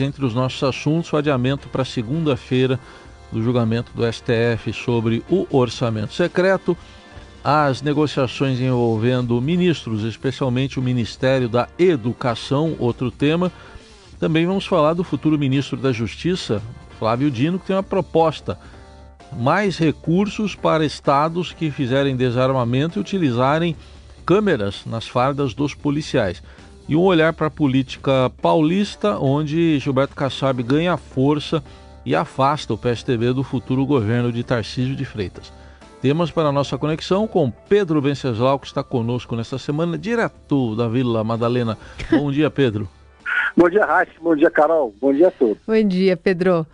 Entre os nossos assuntos, o adiamento para segunda-feira do julgamento do STF sobre o orçamento secreto, as negociações envolvendo ministros, especialmente o Ministério da Educação, outro tema. Também vamos falar do futuro ministro da Justiça, Flávio Dino, que tem uma proposta: mais recursos para estados que fizerem desarmamento e utilizarem câmeras nas fardas dos policiais e um olhar para a política paulista, onde Gilberto Kassab ganha força e afasta o PSDB do futuro governo de Tarcísio de Freitas. Temas para a nossa conexão com Pedro Venceslau, que está conosco nesta semana, direto da Vila Madalena. Bom dia, Pedro. bom dia, Raíssa. Bom dia, Carol. Bom dia a todos. Bom dia, Pedro.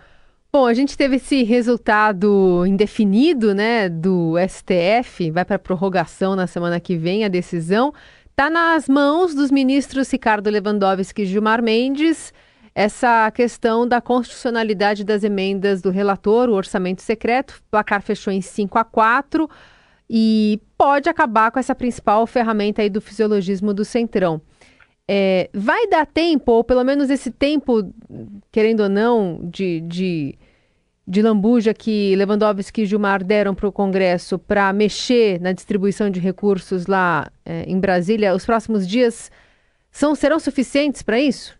Bom, a gente teve esse resultado indefinido, né, do STF, vai para prorrogação na semana que vem a decisão. Está nas mãos dos ministros Ricardo Lewandowski e Gilmar Mendes essa questão da constitucionalidade das emendas do relator, o orçamento secreto. O placar fechou em 5 a 4 e pode acabar com essa principal ferramenta aí do fisiologismo do Centrão. É, vai dar tempo, ou pelo menos esse tempo, querendo ou não, de, de de lambuja que Lewandowski e Gilmar deram para o Congresso para mexer na distribuição de recursos lá é, em Brasília, os próximos dias são, serão suficientes para isso?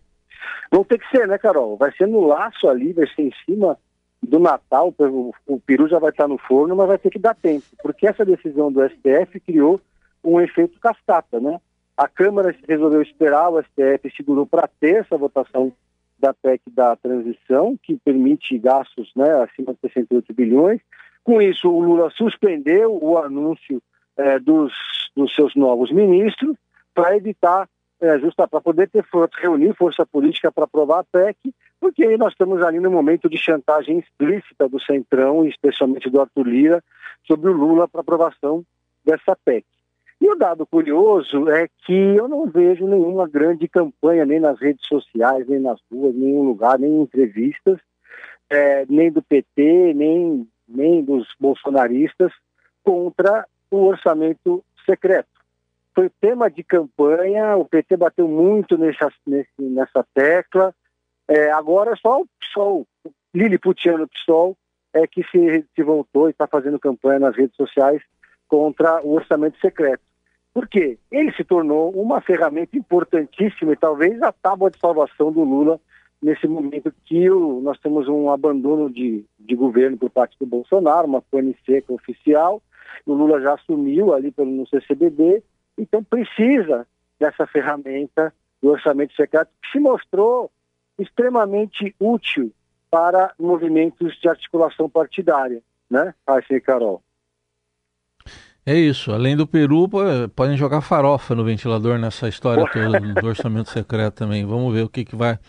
Vão ter que ser, né, Carol? Vai ser no laço ali, vai ser em cima do Natal, o, o peru já vai estar no forno, mas vai ter que dar tempo, porque essa decisão do STF criou um efeito cascata, né? A Câmara resolveu esperar, o STF segurou para ter essa votação da PEC da transição, que permite gastos né, acima de 68 bilhões. Com isso, o Lula suspendeu o anúncio é, dos, dos seus novos ministros para evitar, é, justa para poder ter reunir força política para aprovar a PEC, porque nós estamos ali no momento de chantagem explícita do Centrão, especialmente do Arthur Lira, sobre o Lula para aprovação dessa PEC. O dado curioso é que eu não vejo nenhuma grande campanha, nem nas redes sociais, nem nas ruas, em nenhum lugar, nem em entrevistas, é, nem do PT, nem, nem dos bolsonaristas, contra o orçamento secreto. Foi tema de campanha, o PT bateu muito nessa, nessa tecla. É, agora só o PSOL, Liliputiano PSOL, é que se, se voltou e está fazendo campanha nas redes sociais contra o orçamento secreto. Por quê? Ele se tornou uma ferramenta importantíssima e talvez a tábua de salvação do Lula nesse momento que o, nós temos um abandono de, de governo por parte do Bolsonaro, uma pane seca oficial, o Lula já assumiu ali pelo, no CCBB, então precisa dessa ferramenta do orçamento secreto que se mostrou extremamente útil para movimentos de articulação partidária, né, Raíssa Carol? É isso. Além do peru, podem jogar farofa no ventilador nessa história toda do orçamento secreto também. Vamos ver o que, que vai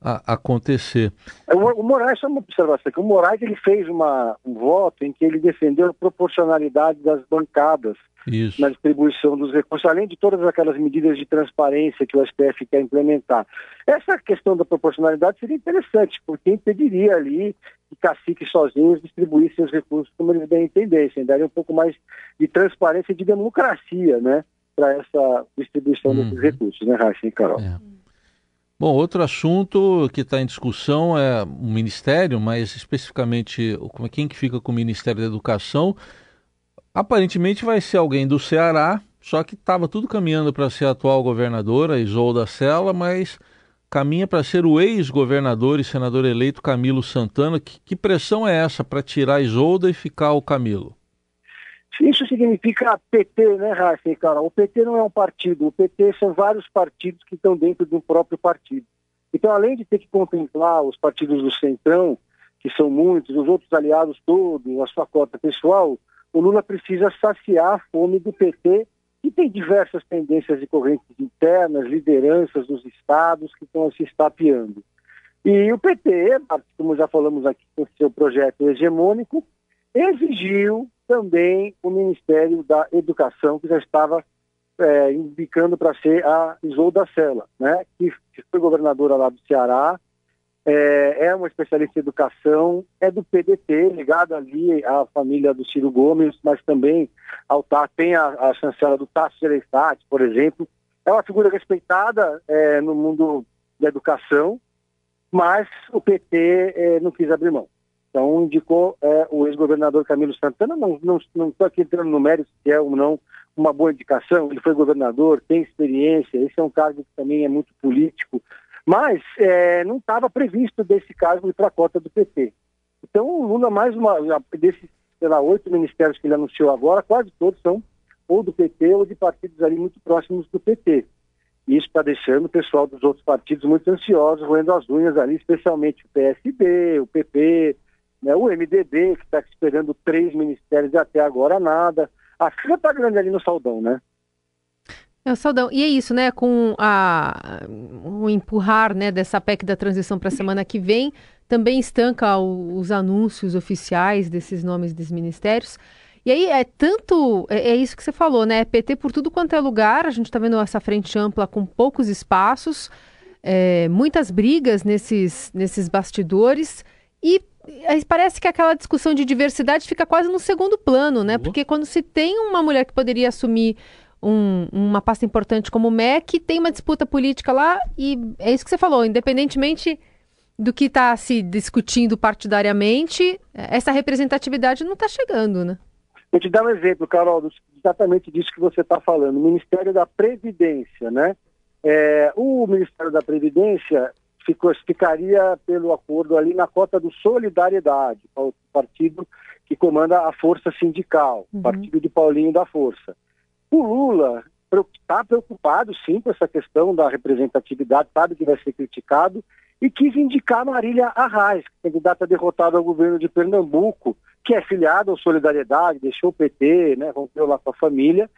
a, acontecer. É, o, Moraes, só uma observação aqui, o Moraes ele fez uma, um voto em que ele defendeu a proporcionalidade das bancadas Isso. na distribuição dos recursos, além de todas aquelas medidas de transparência que o STF quer implementar. Essa questão da proporcionalidade seria interessante, porque impediria ali que caciques sozinhos distribuíssem os recursos como eles bem entendessem, daria um pouco mais de transparência e de democracia, né, para essa distribuição uhum. desses recursos, né, Raíssa e Carol? É. Bom, outro assunto que está em discussão é o Ministério, mas especificamente é, quem que fica com o Ministério da Educação. Aparentemente vai ser alguém do Ceará, só que estava tudo caminhando para ser a atual governadora, Isolda Sela, mas caminha para ser o ex-governador e senador eleito Camilo Santana. Que, que pressão é essa para tirar Isolda e ficar o Camilo? Isso significa PT, né, Raíssa? O PT não é um partido, o PT são vários partidos que estão dentro do próprio partido. Então, além de ter que contemplar os partidos do Centrão, que são muitos, os outros aliados todos, a sua cota pessoal, o Lula precisa saciar a fome do PT, que tem diversas tendências e correntes internas, lideranças dos estados que estão se estapeando. E o PT, como já falamos aqui com seu projeto hegemônico, exigiu também o Ministério da Educação, que já estava é, indicando para ser a Isolda Sela, né, que, que foi governadora lá do Ceará, é, é, uma especialista em educação, é do PDT, ligada ali à família do Ciro Gomes, mas também ao TAS, tem a, a chancela do Tasso Gereissati, por exemplo. É uma figura respeitada é, no mundo da educação mas o PT é, não quis abrir mão. Então indicou é, o ex-governador Camilo Santana, não estou aqui entrando no mérito se é ou não uma boa indicação, ele foi governador, tem experiência, esse é um cargo que também é muito político, mas é, não estava previsto desse cargo ir para a cota do PT. Então o Lula, mais uma, desses, sei lá, oito ministérios que ele anunciou agora, quase todos são ou do PT ou de partidos ali muito próximos do PT. Isso está deixando o pessoal dos outros partidos muito ansiosos, roendo as unhas ali, especialmente o PSB, o PP, né, o MDB, que está esperando três ministérios e até agora nada. A fila está grande ali no Saldão, né? É Saldão. E é isso, né? Com a, o empurrar né, dessa PEC da transição para a semana que vem, também estanca o, os anúncios oficiais desses nomes dos ministérios. E aí é tanto, é, é, isso que você falou, né? PT por tudo quanto é lugar, a gente está vendo essa frente ampla com poucos espaços, é, muitas brigas nesses, nesses bastidores e parece que aquela discussão de diversidade fica quase no segundo plano, né? Uhum. Porque quando se tem uma mulher que poderia assumir um, uma pasta importante como o MEC, tem uma disputa política lá e é isso que você falou, independentemente do que está se discutindo partidariamente, essa representatividade não está chegando, né? Vou te dar um exemplo, Carol, exatamente disso que você está falando. O Ministério da Previdência, né? É, o Ministério da Previdência ficaria pelo acordo ali na cota do Solidariedade, o partido que comanda a Força Sindical, uhum. partido de Paulinho da Força. O Lula está preocupado, sim, com essa questão da representatividade, sabe que vai ser criticado, e quis indicar Marília Arraes, candidata derrotada ao governo de Pernambuco, que é filiado ao Solidariedade, deixou o PT, né, rompeu lá com a família,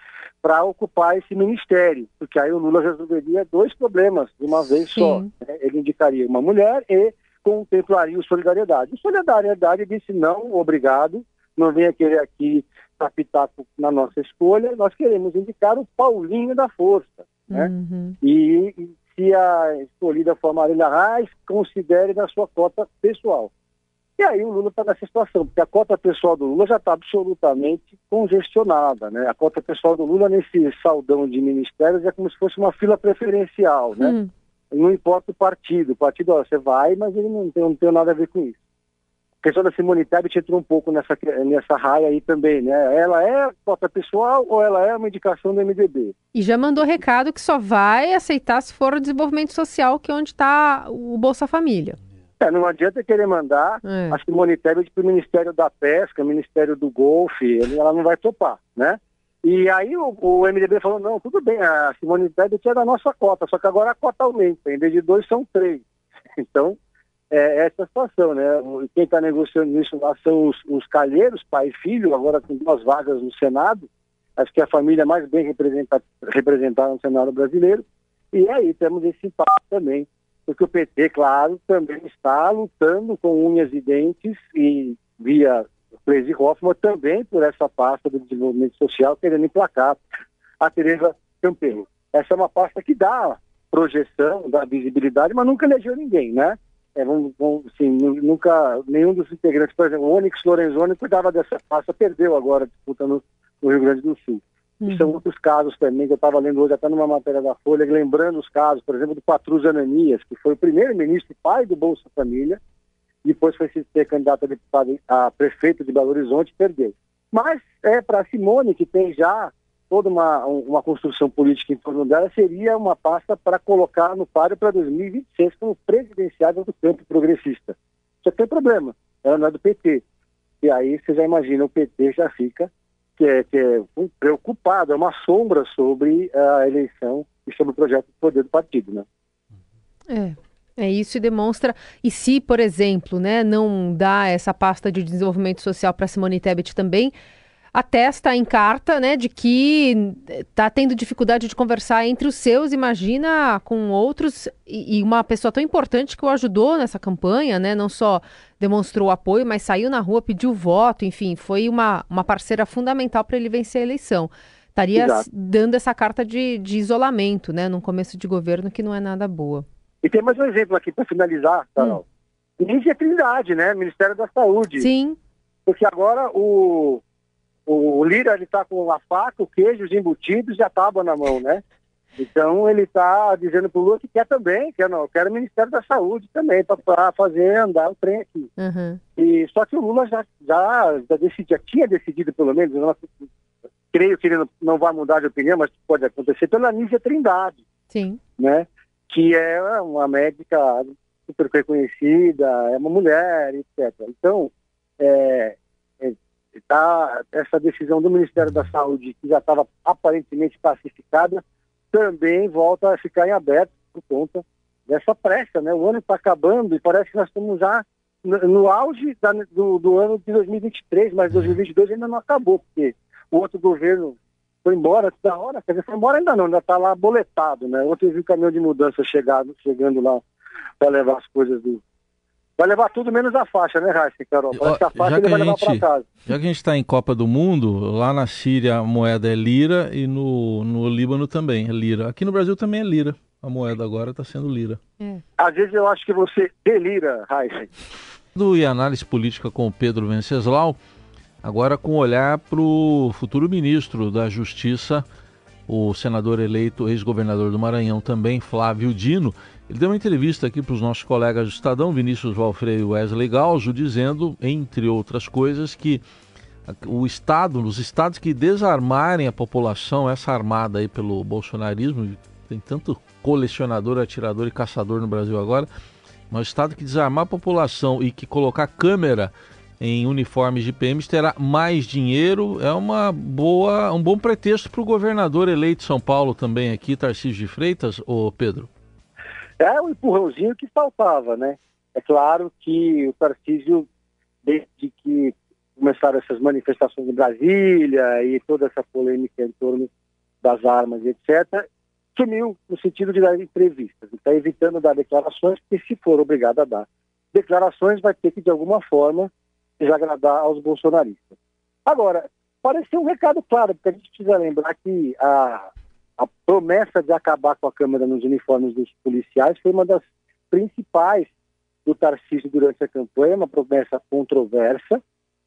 para ocupar esse ministério, porque aí o Lula resolveria dois problemas de uma vez Sim. só. Né? Ele indicaria uma mulher e contemplaria o Solidariedade. O Solidariedade disse não, obrigado, não venha querer aqui apitar na nossa escolha, nós queremos indicar o Paulinho da Força. Né? Uhum. E, e se a escolhida for a Marília Reis, considere na sua cota pessoal. E aí o Lula está nessa situação, porque a cota pessoal do Lula já está absolutamente congestionada, né? A cota pessoal do Lula nesse saldão de ministérios é como se fosse uma fila preferencial, né? Hum. Não importa o partido, o partido, ó, você vai, mas ele não tem, não tem nada a ver com isso. A questão da Simone Tebet entrou um pouco nessa, nessa raia aí também, né? Ela é cota pessoal ou ela é uma indicação do MDB? E já mandou recado que só vai aceitar se for o desenvolvimento social, que é onde está o Bolsa Família. É, não adianta querer mandar é. a Simone Tebet para o Ministério da Pesca, Ministério do Golfe, ela não vai topar, né? E aí o, o, MDB falou, não, tudo bem, a Simone Tebet é da nossa cota, só que agora a cota aumenta, em vez de dois são três. Então, é essa situação, né? Quem está negociando isso lá são os, os calheiros, pai e filho, agora com duas vagas no Senado, acho que é a família mais bem representada, representada no Senado brasileiro, e aí temos esse impacto também porque o PT, claro, também está lutando com unhas e dentes e via Cleisi Hoffmann também por essa pasta do desenvolvimento social, querendo emplacar a Tereza Campelo. Essa é uma pasta que dá projeção, dá visibilidade, mas nunca elegeu ninguém, né? É, vamos, vamos, assim, nunca, nenhum dos integrantes, por exemplo, o Onyx Lorenzoni cuidava dessa pasta, perdeu agora a disputa no, no Rio Grande do Sul. Uhum. são outros casos também que eu estava lendo hoje, até numa matéria da Folha, lembrando os casos, por exemplo, do Patrus Ananias, que foi o primeiro ministro pai do Bolsa Família, depois foi ser candidato a deputado a prefeito de Belo Horizonte e perdeu. Mas é para Simone, que tem já toda uma, uma construção política em torno dela, seria uma pasta para colocar no páreo para 2026 como presidenciável do campo progressista. Só tem problema, ela não é do PT. E aí você já imagina, o PT já fica que é, que é preocupado, é uma sombra sobre a eleição e sobre o projeto de poder do partido, né? É. É isso e demonstra. E se, por exemplo, né, não dá essa pasta de desenvolvimento social para Simone Tebet também, atesta em carta né, de que está tendo dificuldade de conversar entre os seus, imagina, com outros, e, uma pessoa tão importante que o ajudou nessa campanha, né, não só demonstrou apoio, mas saiu na rua, pediu voto, enfim, foi uma, uma parceira fundamental para ele vencer a eleição. Estaria Exato. dando essa carta de, de isolamento, né, num começo de governo que não é nada boa. E tem mais um exemplo aqui para finalizar, Carol. Hum. Nízia Trindade, né, Ministério da Saúde. Sim. Porque agora o o, Lira ele tá com a faca, o queijo, os embutidos e a tábua na mão, né? Então ele está dizendo para o Lula que quer também, quer não, quer o Ministério da Saúde também para fazer andar o trem aqui. Uhum. E só que o Lula já já já, decidi, já tinha decidido pelo menos, não, creio que ele não, não vai mudar de opinião, mas pode acontecer pela Nízia Trindade, Sim. né? Que é uma médica super reconhecida, é uma mulher, etc. Então, é, tá, essa decisão do Ministério da Saúde, que já estava aparentemente pacificada, também volta a ficar em aberto por conta dessa pressa, né? O ano está acabando e parece que nós estamos já no, no auge da, do, do, ano de 2023, mas 2022 ainda não acabou, porque o outro governo foi embora da hora, quer dizer, foi embora ainda não, ainda está lá boletado, né? Ontem eu vi o caminhão de mudança chegado, chegando lá para levar as coisas do, Vai levar tudo menos a faixa, né, Raíssa, Carol? Parece que a faixa ele vai levar para casa. Já que a gente está em Copa do Mundo, lá na Síria a moeda é lira e no, no Líbano também é lira. Aqui no Brasil também é lira. A moeda agora está sendo lira. É. Às vezes eu acho que você delira, Raíssa. Do e análise política com o Pedro Venceslau, agora com olhar para o futuro ministro da Justiça, o senador eleito, ex-governador do Maranhão também, Flávio Dino. Ele deu uma entrevista aqui para os nossos colegas do Estadão, Vinícius Valfrei e Wesley Galzo, dizendo, entre outras coisas, que o Estado, os estados que desarmarem a população, essa armada aí pelo bolsonarismo, tem tanto colecionador, atirador e caçador no Brasil agora, mas o estado que desarmar a população e que colocar câmera em uniformes de PMs terá mais dinheiro, é uma boa, um bom pretexto para o governador eleito de São Paulo também aqui, Tarcísio de Freitas, ô Pedro é o empurrãozinho que faltava, né? É claro que o Tarcísio, desde que começaram essas manifestações em Brasília e toda essa polêmica em torno das armas, etc., sumiu no sentido de dar entrevistas. Está evitando dar declarações, porque se for obrigado a dar declarações, vai ter que, de alguma forma, desagradar aos bolsonaristas. Agora, parece um recado claro, porque a gente precisa lembrar que a, a promessa de acabar com a câmera nos uniformes dos policiais foi uma das principais do Tarcísio durante a campanha, uma promessa controversa,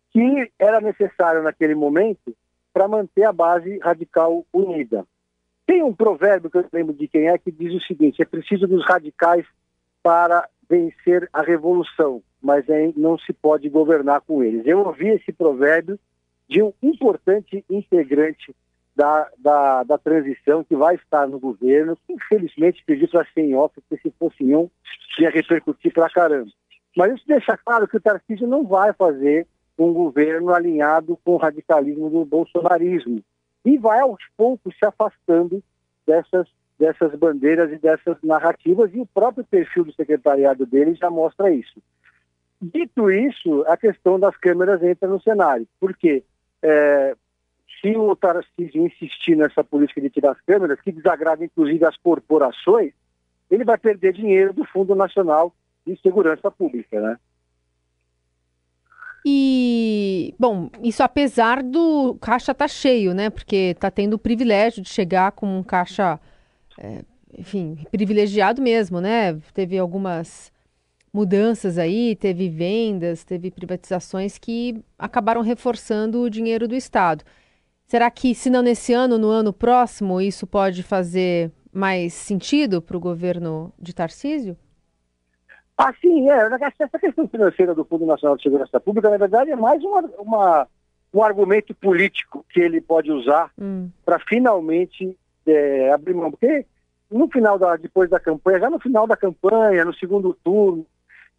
que era necessária naquele momento para manter a base radical unida. Tem um provérbio que eu lembro de quem é que diz o seguinte: é preciso dos radicais para vencer a revolução, mas não se pode governar com eles. Eu ouvi esse provérbio de um importante integrante da, da, da, transição que vai estar no governo, que infelizmente pediu para ser em off, porque se fosse em um, ia repercutir para caramba. Mas isso deixa claro que o Tarcísio não vai fazer um governo alinhado com o radicalismo do bolsonarismo. E vai aos poucos se afastando dessas, dessas bandeiras e dessas narrativas, e o próprio perfil do secretariado dele já mostra isso. Dito isso, a questão das câmeras entra no cenário. Por quê? É, se o Tarcísio insistir nessa política de tirar as câmeras, que desagrada inclusive as corporações, ele vai perder dinheiro do Fundo Nacional de Segurança Pública, né? E, bom, isso apesar do caixa tá cheio, né? Porque está tendo o privilégio de chegar com um caixa, é, enfim, privilegiado mesmo, né? Teve algumas mudanças aí, teve vendas, teve privatizações que acabaram reforçando o dinheiro do Estado. Será que, se não nesse ano, no ano próximo, isso pode fazer mais sentido para o governo de Tarcísio? Ah, sim, é. Essa questão financeira do Fundo Nacional de Segurança Pública, na verdade, é mais uma, uma um argumento político que ele pode usar hum. para finalmente é, abrir mão. Porque no final da, depois da campanha, já no final da campanha, no segundo turno,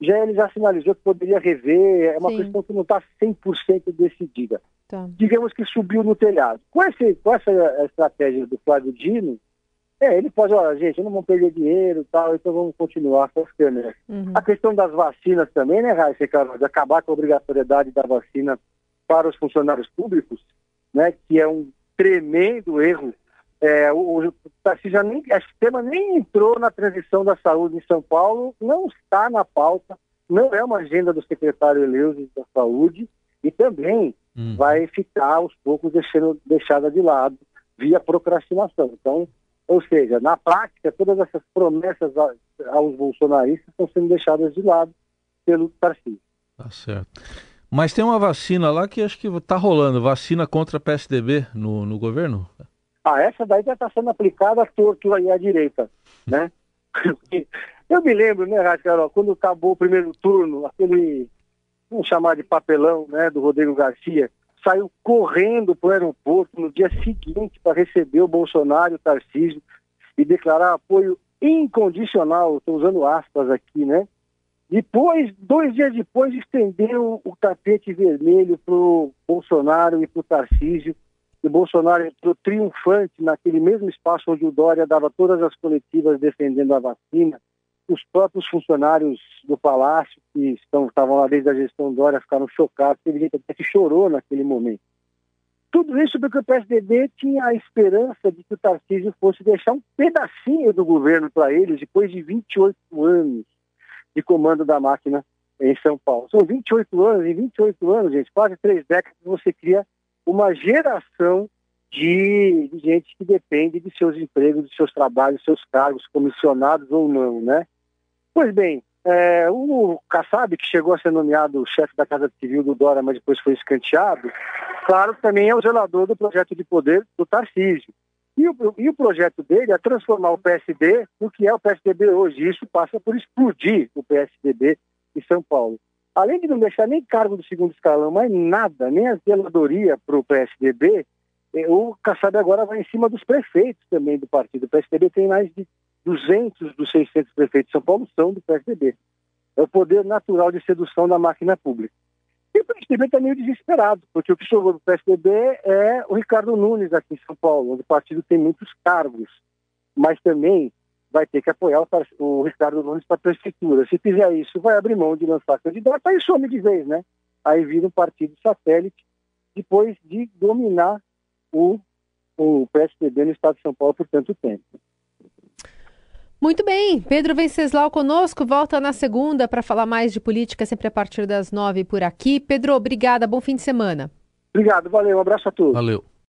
já ele já sinalizou que poderia rever, é uma Sim. questão que não está 100% decidida. Tá. Digamos que subiu no telhado. Com, esse, com essa estratégia do Flávio Dino, é, ele pode, olha, gente, não vamos perder dinheiro tal, então vamos continuar com as câmeras. Uhum. A questão das vacinas também, né, Raíssa de acabar com a obrigatoriedade da vacina para os funcionários públicos, né, que é um tremendo erro. É, o, o Tarcísio nem, o tema nem entrou na transição da saúde em São Paulo, não está na pauta, não é uma agenda do secretário Eleusis da Saúde, e também uhum. vai ficar aos poucos deixando, deixada de lado via procrastinação. Então, ou seja, na prática, todas essas promessas aos bolsonaristas estão sendo deixadas de lado pelo Tarcísio. Tá certo. Mas tem uma vacina lá que acho que está rolando, vacina contra PSDB no, no governo? Ah, essa daí já está sendo aplicada a torto aí à direita, né? Eu me lembro, né, Rádio Carol, quando acabou o primeiro turno, aquele, vamos chamar de papelão, né, do Rodrigo Garcia, saiu correndo para o aeroporto no dia seguinte para receber o Bolsonaro o Tarcísio e declarar apoio incondicional, estou usando aspas aqui, né? Depois, dois dias depois, estendeu o tapete vermelho para o Bolsonaro e para o Tarcísio. E o Bolsonaro entrou triunfante naquele mesmo espaço onde o Dória dava todas as coletivas defendendo a vacina. Os próprios funcionários do Palácio, que estavam lá desde a gestão Dória, ficaram chocados. Teve gente até que chorou naquele momento. Tudo isso porque o PSDB tinha a esperança de que o Tarcísio fosse deixar um pedacinho do governo para eles depois de 28 anos de comando da máquina em São Paulo. São 28 anos, e 28 anos, gente, quase três décadas, você cria uma geração de, de, gente que depende de seus empregos, de seus trabalhos, de seus cargos, comissionados ou não, né? Pois bem, é, o Kassab, que chegou a ser nomeado chefe da Casa Civil do Dora, mas depois foi escanteado, claro, também é o zelador do projeto de poder do Tarcísio. E o, e o projeto dele é transformar o PSB no que é o PSDB hoje. Isso passa por explodir o PSDB em São Paulo. Além de não deixar nem cargo do segundo escalão, mas nada, nem a zeladoria para o PSDB, eh, o Kassab agora vai em cima dos prefeitos também do partido. O PSDB tem mais de 200 dos 600 prefeitos de São Paulo são do PSDB. É o poder natural de sedução da máquina pública. E o PSDB está meio desesperado, porque o que sobrou do PSDB é o Ricardo Nunes aqui em São Paulo, onde o partido tem muitos cargos, mas também vai ter que apoiar o, Ricardo Nunes para a prefeitura. Se fizer isso, vai abrir mão de lançar candidato, aí some de vez, né? Aí vira um partido satélite, depois de dominar o, o PSDB no estado de São Paulo por tanto tempo. Muito bem, Pedro Venceslau conosco, volta na segunda para falar mais de política, sempre a partir das nove por aqui. Pedro, obrigada, bom fim de semana. Obrigado, valeu, um abraço a todos. Valeu.